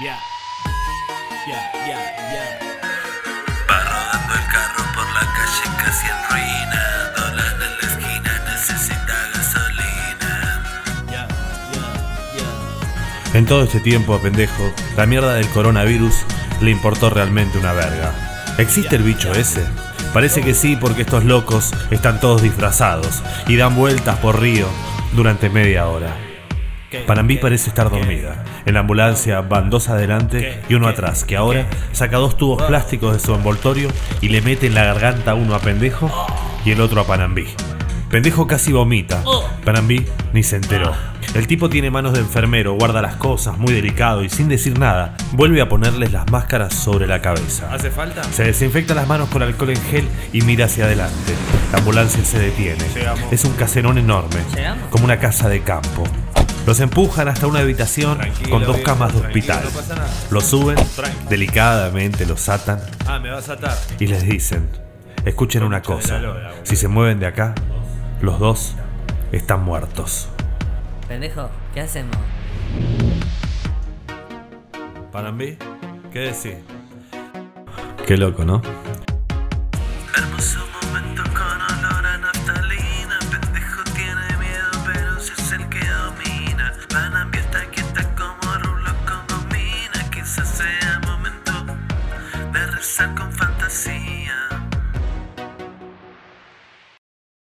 Ya. Ya, ya, ya. Va rodando el carro por la calle casi en ruina. Dólar en la esquina, necesita gasolina. Ya, ya, ya. En todo este tiempo, pendejo, la mierda del coronavirus le importó realmente una verga. ¿Existe el bicho ese? Parece que sí, porque estos locos están todos disfrazados y dan vueltas por Río durante media hora. Panambí parece estar dormida. En la ambulancia van dos adelante y uno atrás, que ahora saca dos tubos plásticos de su envoltorio y le mete en la garganta uno a Pendejo y el otro a Panambí. Pendejo casi vomita. Panambí ni se enteró. El tipo tiene manos de enfermero, guarda las cosas, muy delicado y sin decir nada, vuelve a ponerles las máscaras sobre la cabeza. ¿Hace falta? Se desinfecta las manos con alcohol en gel y mira hacia adelante. La ambulancia se detiene. Llegamos. Es un caserón enorme, Llegamos. como una casa de campo. Los empujan hasta una habitación Tranquilo, con dos viejo, camas de hospital. no. Los suben, delicadamente los atan Ah, me vas a atar. y les dicen, escuchen una cosa, si se mueven de acá, los dos están muertos. Pendejo, ¿qué hacemos? ¿Para mí? ¿Qué decir? Qué loco, ¿no? Hermoso con fantasía.